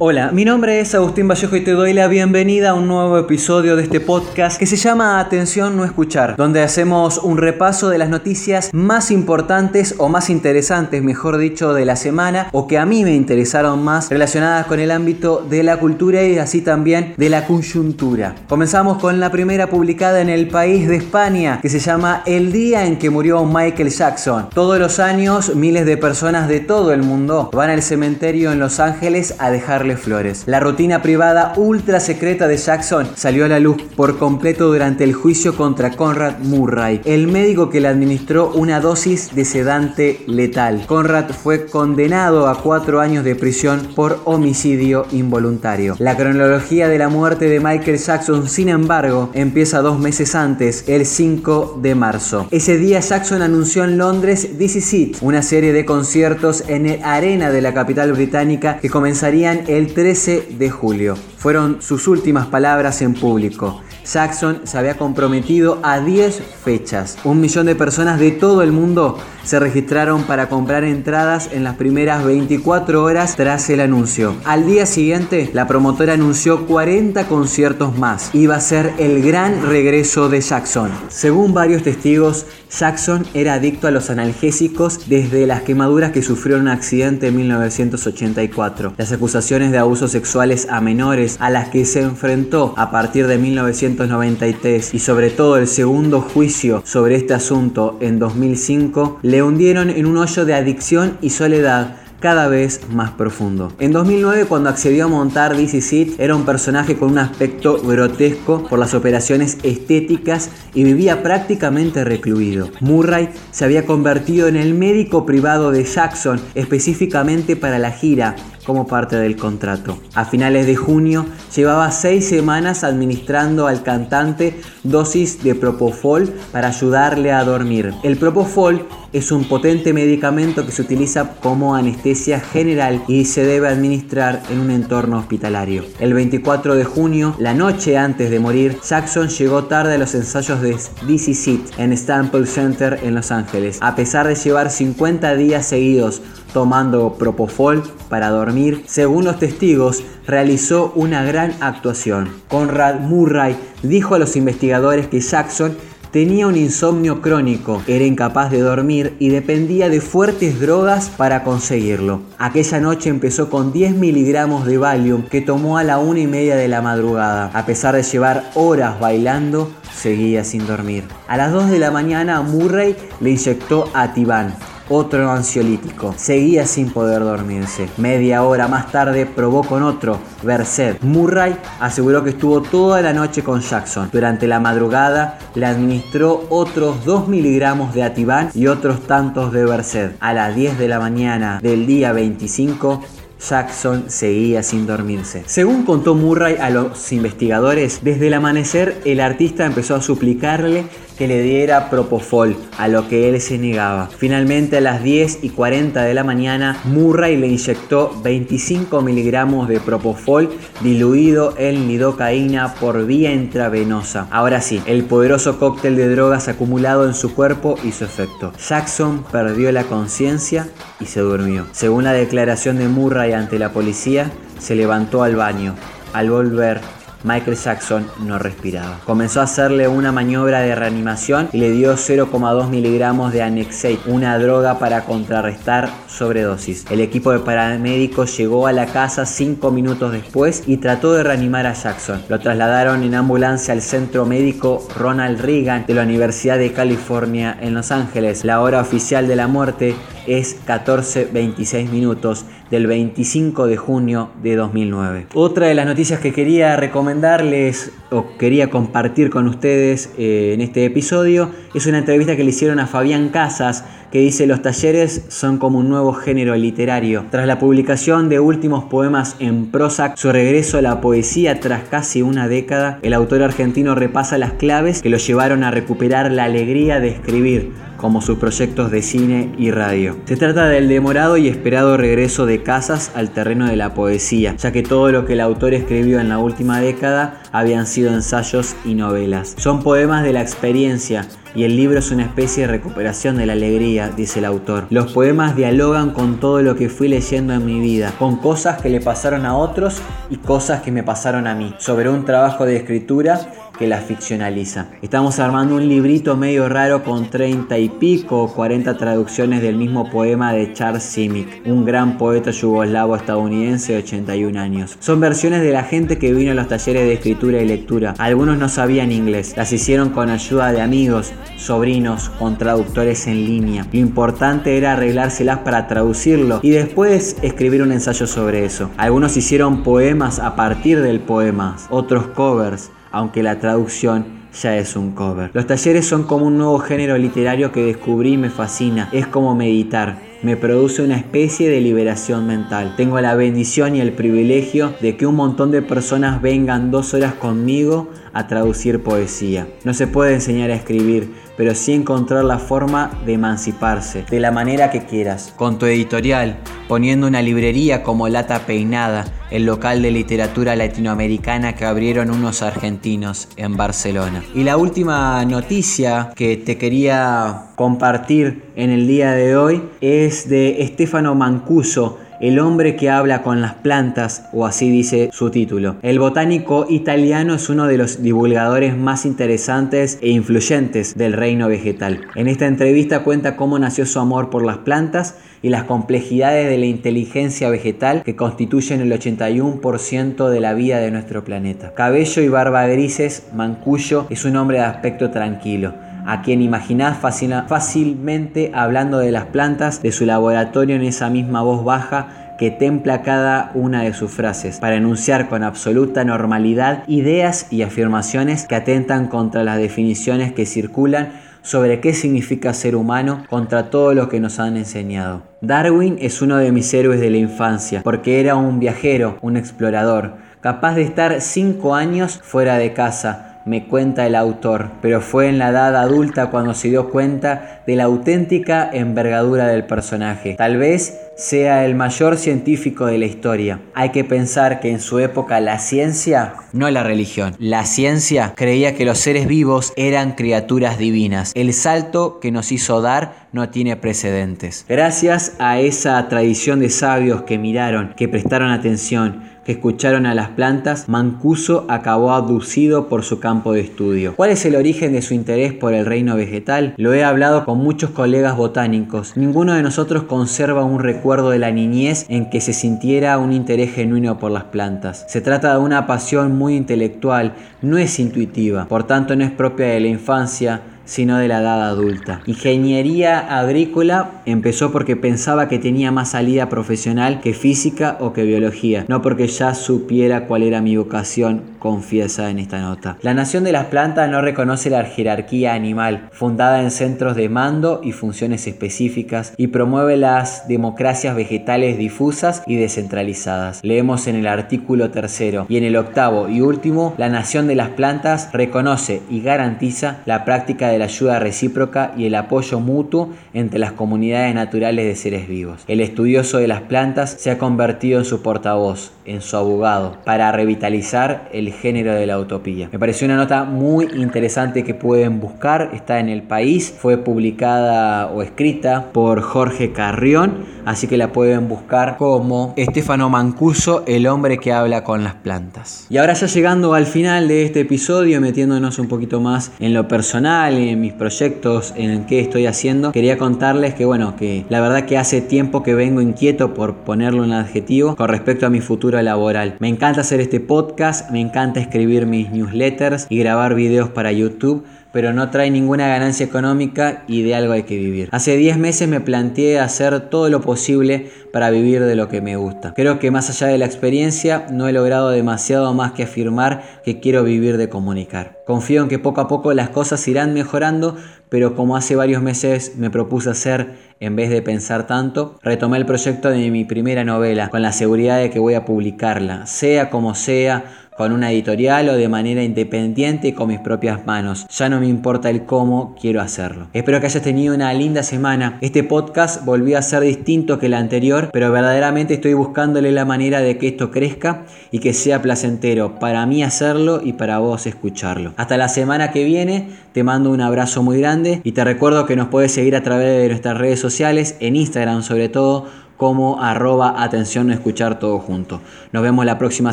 Hola, mi nombre es Agustín Vallejo y te doy la bienvenida a un nuevo episodio de este podcast que se llama Atención no escuchar, donde hacemos un repaso de las noticias más importantes o más interesantes, mejor dicho, de la semana o que a mí me interesaron más relacionadas con el ámbito de la cultura y así también de la coyuntura. Comenzamos con la primera publicada en el país de España que se llama El día en que murió Michael Jackson. Todos los años miles de personas de todo el mundo van al cementerio en Los Ángeles a dejar flores. La rutina privada ultra secreta de Jackson salió a la luz por completo durante el juicio contra Conrad Murray, el médico que le administró una dosis de sedante letal. Conrad fue condenado a cuatro años de prisión por homicidio involuntario. La cronología de la muerte de Michael Jackson, sin embargo, empieza dos meses antes, el 5 de marzo. Ese día Jackson anunció en Londres This Is It, una serie de conciertos en el arena de la capital británica que comenzarían el 13 de julio. Fueron sus últimas palabras en público. Jackson se había comprometido a 10 fechas. Un millón de personas de todo el mundo se registraron para comprar entradas en las primeras 24 horas tras el anuncio. Al día siguiente, la promotora anunció 40 conciertos más. Iba a ser el gran regreso de Jackson. Según varios testigos, Jackson era adicto a los analgésicos desde las quemaduras que sufrió en un accidente en 1984. Las acusaciones de abusos sexuales a menores a las que se enfrentó a partir de 1993 y sobre todo el segundo juicio sobre este asunto en 2005 le hundieron en un hoyo de adicción y soledad cada vez más profundo. En 2009, cuando accedió a montar DC era un personaje con un aspecto grotesco por las operaciones estéticas y vivía prácticamente recluido. Murray se había convertido en el médico privado de Jackson específicamente para la gira como parte del contrato. A finales de junio llevaba seis semanas administrando al cantante dosis de Propofol para ayudarle a dormir. El Propofol es un potente medicamento que se utiliza como anestesia general y se debe administrar en un entorno hospitalario. El 24 de junio, la noche antes de morir, Jackson llegó tarde a los ensayos de DC Seat en Staples Center en Los Ángeles. A pesar de llevar 50 días seguidos tomando Propofol para dormir, según los testigos, realizó una gran actuación. Conrad Murray dijo a los investigadores que Jackson tenía un insomnio crónico, era incapaz de dormir y dependía de fuertes drogas para conseguirlo. Aquella noche empezó con 10 miligramos de Valium que tomó a la una y media de la madrugada. A pesar de llevar horas bailando, seguía sin dormir. A las 2 de la mañana Murray le inyectó Ativan, otro ansiolítico. Seguía sin poder dormirse. Media hora más tarde probó con otro, Versed. Murray aseguró que estuvo toda la noche con Jackson. Durante la madrugada le administró otros 2 miligramos de Ativan y otros tantos de Versed. A las 10 de la mañana del día 25 Jackson seguía sin dormirse. Según contó Murray a los investigadores, desde el amanecer el artista empezó a suplicarle que le diera Propofol, a lo que él se negaba. Finalmente a las 10 y 40 de la mañana, Murray le inyectó 25 miligramos de Propofol diluido en lidocaína por vía intravenosa. Ahora sí, el poderoso cóctel de drogas acumulado en su cuerpo hizo efecto. Jackson perdió la conciencia y se durmió. Según la declaración de Murray ante la policía, se levantó al baño. Al volver, Michael Jackson no respiraba. Comenzó a hacerle una maniobra de reanimación y le dio 0,2 miligramos de Annexate, una droga para contrarrestar sobredosis. El equipo de paramédicos llegó a la casa 5 minutos después y trató de reanimar a Jackson. Lo trasladaron en ambulancia al centro médico Ronald Reagan de la Universidad de California en Los Ángeles. La hora oficial de la muerte es 14.26 minutos del 25 de junio de 2009. Otra de las noticias que quería recomendarles o quería compartir con ustedes eh, en este episodio es una entrevista que le hicieron a Fabián Casas que dice los talleres son como un nuevo género literario. Tras la publicación de últimos poemas en Prozac, su regreso a la poesía tras casi una década, el autor argentino repasa las claves que lo llevaron a recuperar la alegría de escribir como sus proyectos de cine y radio. Se trata del demorado y esperado regreso de Casas al terreno de la poesía, ya que todo lo que el autor escribió en la última década habían sido ensayos y novelas. Son poemas de la experiencia y el libro es una especie de recuperación de la alegría, dice el autor. Los poemas dialogan con todo lo que fui leyendo en mi vida, con cosas que le pasaron a otros y cosas que me pasaron a mí, sobre un trabajo de escritura que la ficcionaliza. Estamos armando un librito medio raro con 30 y pico o 40 traducciones del mismo poema de Charles Simic, un gran poeta yugoslavo estadounidense de 81 años. Son versiones de la gente que vino a los talleres de escritura y lectura. Algunos no sabían inglés, las hicieron con ayuda de amigos, sobrinos, con traductores en línea. Lo importante era arreglárselas para traducirlo y después escribir un ensayo sobre eso. Algunos hicieron poemas a partir del poema, otros covers aunque la traducción ya es un cover. Los talleres son como un nuevo género literario que descubrí y me fascina. Es como meditar. Me produce una especie de liberación mental. Tengo la bendición y el privilegio de que un montón de personas vengan dos horas conmigo a traducir poesía. No se puede enseñar a escribir, pero sí encontrar la forma de emanciparse, de la manera que quieras. Con tu editorial, poniendo una librería como Lata Peinada, el local de literatura latinoamericana que abrieron unos argentinos en Barcelona. Y la última noticia que te quería compartir en el día de hoy es de Estefano Mancuso, el hombre que habla con las plantas, o así dice su título. El botánico italiano es uno de los divulgadores más interesantes e influyentes del reino vegetal. En esta entrevista cuenta cómo nació su amor por las plantas y las complejidades de la inteligencia vegetal que constituyen el 81% de la vida de nuestro planeta. Cabello y barba grises, Mancuyo es un hombre de aspecto tranquilo a quien imaginás fácilmente hablando de las plantas de su laboratorio en esa misma voz baja que templa cada una de sus frases, para enunciar con absoluta normalidad ideas y afirmaciones que atentan contra las definiciones que circulan sobre qué significa ser humano contra todo lo que nos han enseñado. Darwin es uno de mis héroes de la infancia, porque era un viajero, un explorador, capaz de estar cinco años fuera de casa, me cuenta el autor, pero fue en la edad adulta cuando se dio cuenta de la auténtica envergadura del personaje. Tal vez sea el mayor científico de la historia. Hay que pensar que en su época la ciencia, no la religión, la ciencia creía que los seres vivos eran criaturas divinas. El salto que nos hizo dar no tiene precedentes. Gracias a esa tradición de sabios que miraron, que prestaron atención, que escucharon a las plantas, Mancuso acabó abducido por su campo de estudio. ¿Cuál es el origen de su interés por el reino vegetal? Lo he hablado con muchos colegas botánicos. Ninguno de nosotros conserva un recuerdo de la niñez en que se sintiera un interés genuino por las plantas. Se trata de una pasión muy intelectual, no es intuitiva, por tanto no es propia de la infancia, sino de la edad adulta. Ingeniería agrícola empezó porque pensaba que tenía más salida profesional que física o que biología, no porque ya supiera cuál era mi vocación, confiesa en esta nota. La nación de las plantas no reconoce la jerarquía animal, fundada en centros de mando y funciones específicas, y promueve las democracias vegetales difusas y descentralizadas. Leemos en el artículo tercero y en el octavo y último, la nación de las plantas reconoce y garantiza la práctica de de la ayuda recíproca y el apoyo mutuo entre las comunidades naturales de seres vivos. El estudioso de las plantas se ha convertido en su portavoz, en su abogado, para revitalizar el género de la utopía. Me pareció una nota muy interesante que pueden buscar, está en el país, fue publicada o escrita por Jorge Carrión, así que la pueden buscar como Estefano Mancuso, el hombre que habla con las plantas. Y ahora ya llegando al final de este episodio, metiéndonos un poquito más en lo personal, en mis proyectos, en qué estoy haciendo, quería contarles que bueno, que la verdad que hace tiempo que vengo inquieto por ponerlo un adjetivo con respecto a mi futuro laboral. Me encanta hacer este podcast, me encanta escribir mis newsletters y grabar videos para YouTube pero no trae ninguna ganancia económica y de algo hay que vivir. Hace 10 meses me planteé hacer todo lo posible para vivir de lo que me gusta. Creo que más allá de la experiencia no he logrado demasiado más que afirmar que quiero vivir de comunicar. Confío en que poco a poco las cosas irán mejorando, pero como hace varios meses me propuse hacer en vez de pensar tanto, retomé el proyecto de mi primera novela con la seguridad de que voy a publicarla, sea como sea, con una editorial o de manera independiente con mis propias manos. Ya no me importa el cómo, quiero hacerlo. Espero que hayas tenido una linda semana. Este podcast volvió a ser distinto que el anterior, pero verdaderamente estoy buscándole la manera de que esto crezca y que sea placentero para mí hacerlo y para vos escucharlo. Hasta la semana que viene, te mando un abrazo muy grande y te recuerdo que nos puedes seguir a través de nuestras redes sociales, en Instagram sobre todo, como arroba atención escuchar todo junto. Nos vemos la próxima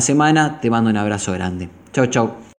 semana, te mando un abrazo grande. Chau, chau.